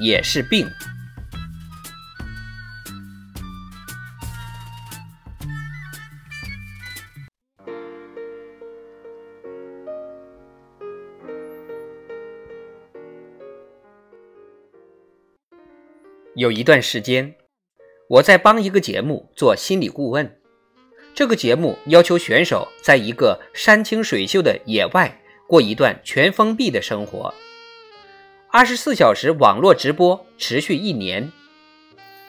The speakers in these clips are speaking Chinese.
也是病。有一段时间，我在帮一个节目做心理顾问。这个节目要求选手在一个山清水秀的野外过一段全封闭的生活，二十四小时网络直播，持续一年。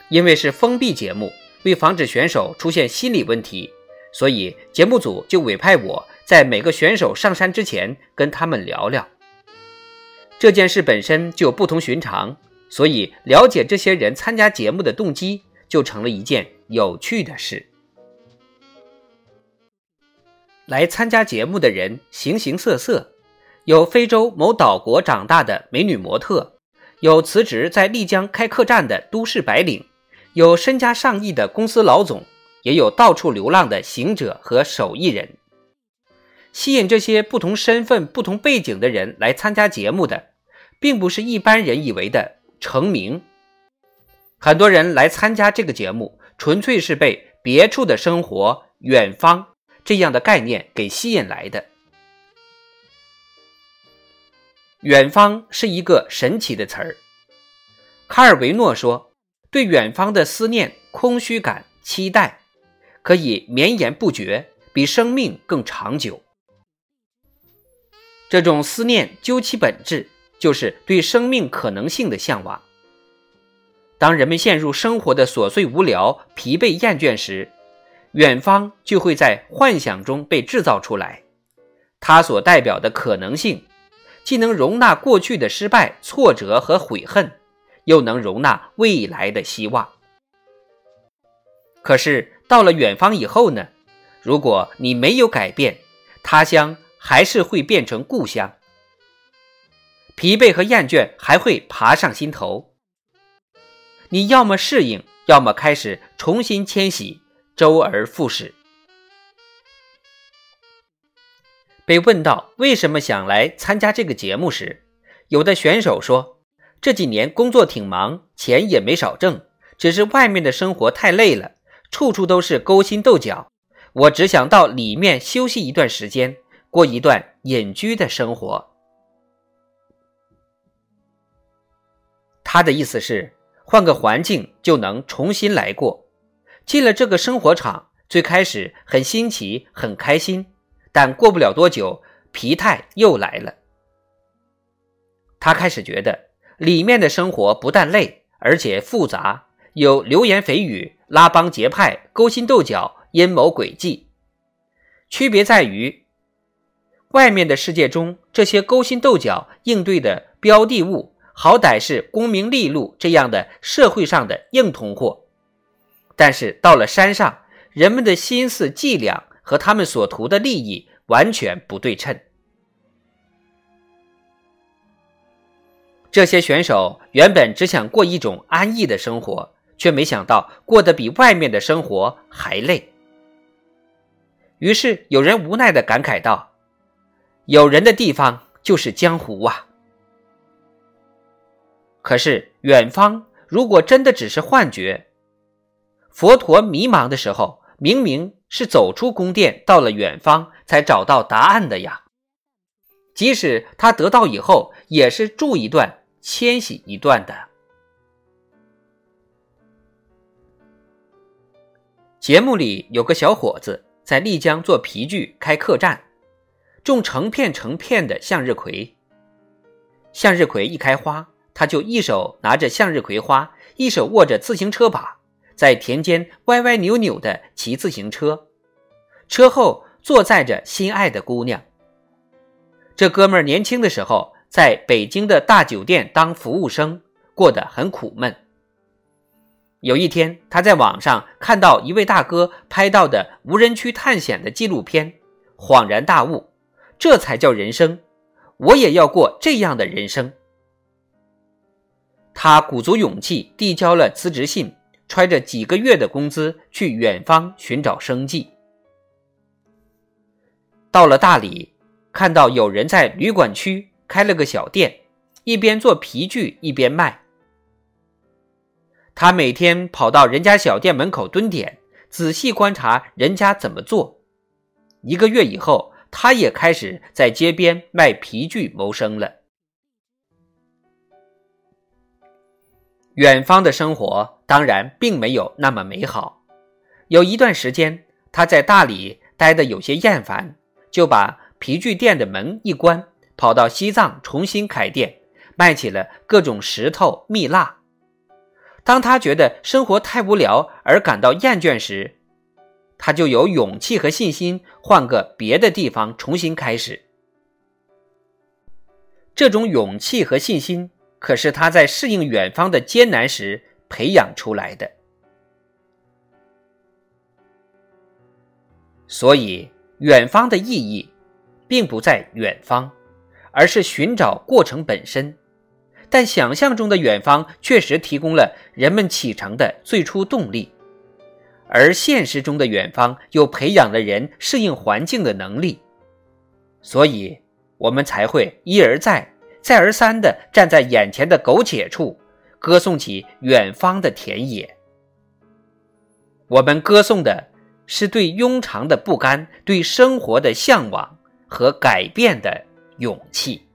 因为是封闭节目，为防止选手出现心理问题，所以节目组就委派我在每个选手上山之前跟他们聊聊。这件事本身就不同寻常。所以，了解这些人参加节目的动机，就成了一件有趣的事。来参加节目的人形形色色，有非洲某岛国长大的美女模特，有辞职在丽江开客栈的都市白领，有身家上亿的公司老总，也有到处流浪的行者和手艺人。吸引这些不同身份、不同背景的人来参加节目的，并不是一般人以为的。成名，很多人来参加这个节目，纯粹是被别处的生活、远方这样的概念给吸引来的。远方是一个神奇的词儿。卡尔维诺说：“对远方的思念、空虚感、期待，可以绵延不绝，比生命更长久。这种思念究其本质。”就是对生命可能性的向往。当人们陷入生活的琐碎、无聊、疲惫、厌倦时，远方就会在幻想中被制造出来。它所代表的可能性，既能容纳过去的失败、挫折和悔恨，又能容纳未来的希望。可是到了远方以后呢？如果你没有改变，他乡还是会变成故乡。疲惫和厌倦还会爬上心头，你要么适应，要么开始重新迁徙，周而复始。被问到为什么想来参加这个节目时，有的选手说：“这几年工作挺忙，钱也没少挣，只是外面的生活太累了，处处都是勾心斗角，我只想到里面休息一段时间，过一段隐居的生活。”他的意思是，换个环境就能重新来过。进了这个生活场，最开始很新奇、很开心，但过不了多久，疲态又来了。他开始觉得里面的生活不但累，而且复杂，有流言蜚语、拉帮结派、勾心斗角、阴谋诡计。区别在于，外面的世界中，这些勾心斗角应对的标的物。好歹是功名利禄这样的社会上的硬通货，但是到了山上，人们的心思伎俩和他们所图的利益完全不对称。这些选手原本只想过一种安逸的生活，却没想到过得比外面的生活还累。于是有人无奈地感慨道：“有人的地方就是江湖啊。”可是，远方如果真的只是幻觉，佛陀迷茫的时候，明明是走出宫殿，到了远方才找到答案的呀。即使他得到以后，也是住一段，迁徙一段的。节目里有个小伙子在丽江做皮具，开客栈，种成片成片的向日葵。向日葵一开花。他就一手拿着向日葵花，一手握着自行车把，在田间歪歪扭扭的骑自行车，车后坐载着心爱的姑娘。这哥们儿年轻的时候在北京的大酒店当服务生，过得很苦闷。有一天，他在网上看到一位大哥拍到的无人区探险的纪录片，恍然大悟：这才叫人生！我也要过这样的人生。他鼓足勇气递交了辞职信，揣着几个月的工资去远方寻找生计。到了大理，看到有人在旅馆区开了个小店，一边做皮具一边卖。他每天跑到人家小店门口蹲点，仔细观察人家怎么做。一个月以后，他也开始在街边卖皮具谋生了。远方的生活当然并没有那么美好。有一段时间，他在大理待得有些厌烦，就把皮具店的门一关，跑到西藏重新开店，卖起了各种石头、蜜蜡。当他觉得生活太无聊而感到厌倦时，他就有勇气和信心换个别的地方重新开始。这种勇气和信心可是他在适应远方的艰难时培养出来的。所以，远方的意义，并不在远方，而是寻找过程本身。但想象中的远方确实提供了人们启程的最初动力，而现实中的远方又培养了人适应环境的能力，所以我们才会一而再、再而三地站在眼前的苟且处，歌颂起远方的田野。我们歌颂的是对庸常的不甘、对生活的向往和改变的勇气。